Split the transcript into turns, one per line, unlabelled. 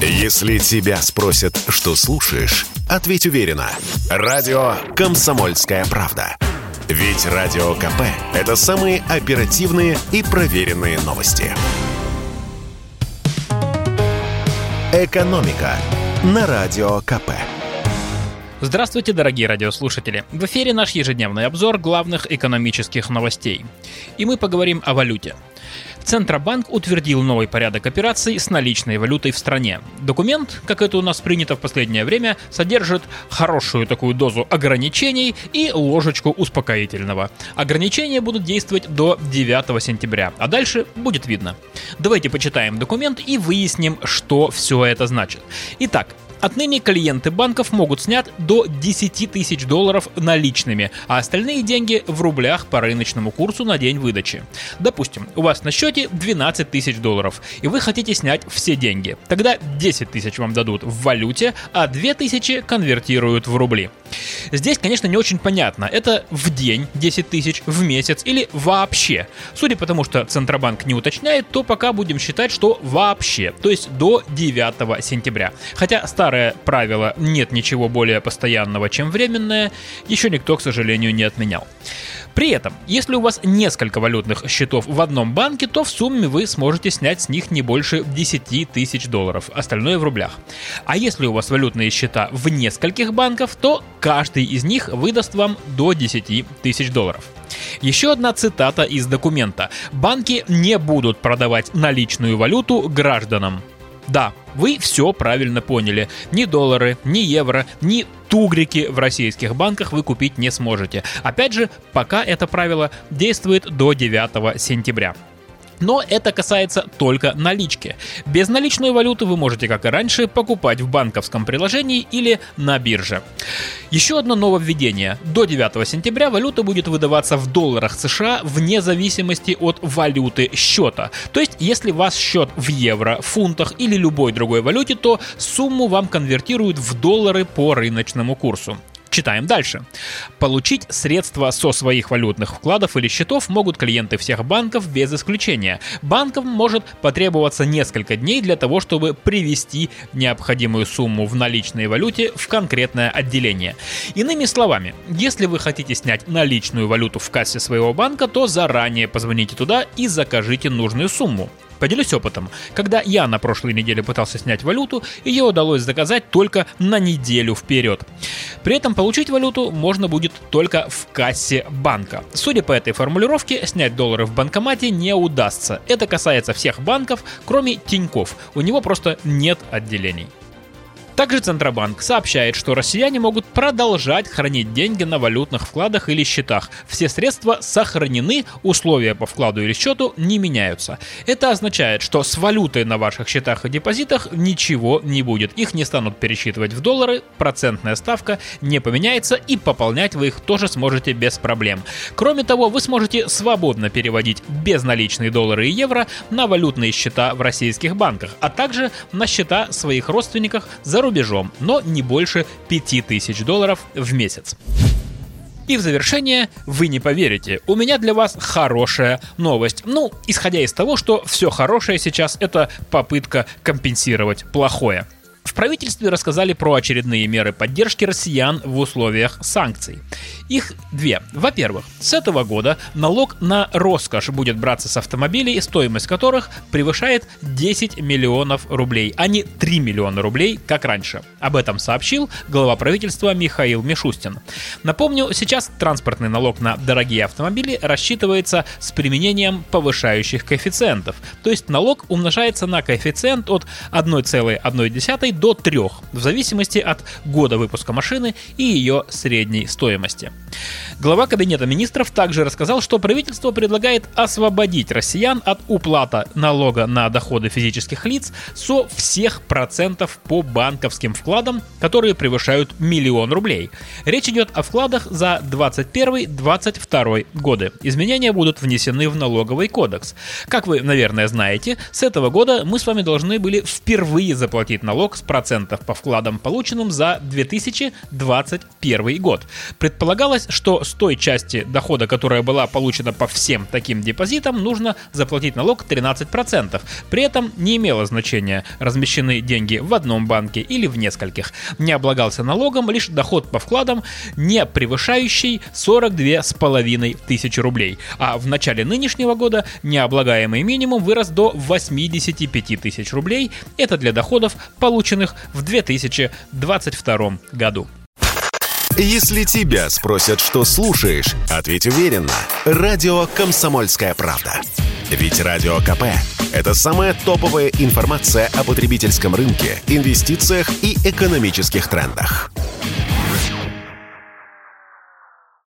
Если тебя спросят, что слушаешь, ответь уверенно. Радио «Комсомольская правда». Ведь Радио КП – это самые оперативные и проверенные новости. «Экономика» на Радио КП.
Здравствуйте, дорогие радиослушатели! В эфире наш ежедневный обзор главных экономических новостей. И мы поговорим о валюте. Центробанк утвердил новый порядок операций с наличной валютой в стране. Документ, как это у нас принято в последнее время, содержит хорошую такую дозу ограничений и ложечку успокоительного. Ограничения будут действовать до 9 сентября, а дальше будет видно. Давайте почитаем документ и выясним, что все это значит. Итак, Отныне клиенты банков могут снять до 10 тысяч долларов наличными, а остальные деньги в рублях по рыночному курсу на день выдачи. Допустим, у вас на счете 12 тысяч долларов, и вы хотите снять все деньги. Тогда 10 тысяч вам дадут в валюте, а 2 тысячи конвертируют в рубли. Здесь, конечно, не очень понятно, это в день 10 тысяч, в месяц или вообще. Судя по тому, что Центробанк не уточняет, то пока будем считать, что вообще, то есть до 9 сентября. Хотя старое правило «нет ничего более постоянного, чем временное» еще никто, к сожалению, не отменял. При этом, если у вас несколько валютных счетов в одном банке, то в сумме вы сможете снять с них не больше 10 тысяч долларов, остальное в рублях. А если у вас валютные счета в нескольких банках, то каждый из них выдаст вам до 10 тысяч долларов. Еще одна цитата из документа. Банки не будут продавать наличную валюту гражданам. Да, вы все правильно поняли. Ни доллары, ни евро, ни тугрики в российских банках вы купить не сможете. Опять же, пока это правило действует до 9 сентября. Но это касается только налички. Безналичную валюту вы можете, как и раньше, покупать в банковском приложении или на бирже. Еще одно нововведение. До 9 сентября валюта будет выдаваться в долларах США вне зависимости от валюты счета. То есть, если у вас счет в евро, фунтах или любой другой валюте, то сумму вам конвертируют в доллары по рыночному курсу. Читаем дальше. Получить средства со своих валютных вкладов или счетов могут клиенты всех банков без исключения. Банкам может потребоваться несколько дней для того, чтобы привести необходимую сумму в наличной валюте в конкретное отделение. Иными словами, если вы хотите снять наличную валюту в кассе своего банка, то заранее позвоните туда и закажите нужную сумму. Поделюсь опытом. Когда я на прошлой неделе пытался снять валюту, ее удалось заказать только на неделю вперед. При этом получить валюту можно будет только в кассе банка. Судя по этой формулировке, снять доллары в банкомате не удастся. Это касается всех банков, кроме Тиньков. У него просто нет отделений. Также Центробанк сообщает, что россияне могут продолжать хранить деньги на валютных вкладах или счетах. Все средства сохранены, условия по вкладу или счету не меняются. Это означает, что с валютой на ваших счетах и депозитах ничего не будет. Их не станут пересчитывать в доллары, процентная ставка не поменяется и пополнять вы их тоже сможете без проблем. Кроме того, вы сможете свободно переводить безналичные доллары и евро на валютные счета в российских банках, а также на счета своих родственников за рубежом, но не больше 5000 долларов в месяц. И в завершение, вы не поверите, у меня для вас хорошая новость. Ну, исходя из того, что все хорошее сейчас это попытка компенсировать плохое. Правительстве рассказали про очередные меры поддержки россиян в условиях санкций. Их две. Во-первых, с этого года налог на роскошь будет браться с автомобилей, стоимость которых превышает 10 миллионов рублей, а не 3 миллиона рублей, как раньше. Об этом сообщил глава правительства Михаил Мишустин. Напомню, сейчас транспортный налог на дорогие автомобили рассчитывается с применением повышающих коэффициентов. То есть налог умножается на коэффициент от 1,1 до 3, в зависимости от года выпуска машины и ее средней стоимости. Глава Кабинета министров также рассказал, что правительство предлагает освободить россиян от уплаты налога на доходы физических лиц со всех процентов по банковским вкладам, которые превышают миллион рублей. Речь идет о вкладах за 2021-2022 годы. Изменения будут внесены в налоговый кодекс. Как вы, наверное, знаете, с этого года мы с вами должны были впервые заплатить налог с 10% по вкладам, полученным за 2021 год. Предполагалось, что с той части дохода, которая была получена по всем таким депозитам, нужно заплатить налог 13%. При этом не имело значения, размещены деньги в одном банке или в нескольких. Не облагался налогом лишь доход по вкладам, не превышающий 42,5 тысячи рублей. А в начале нынешнего года необлагаемый минимум вырос до 85 тысяч рублей. Это для доходов, полученных в 2022 году.
Если тебя спросят, что слушаешь, ответь уверенно. Радио «Комсомольская правда». Ведь Радио КП – это самая топовая информация о потребительском рынке, инвестициях и экономических трендах.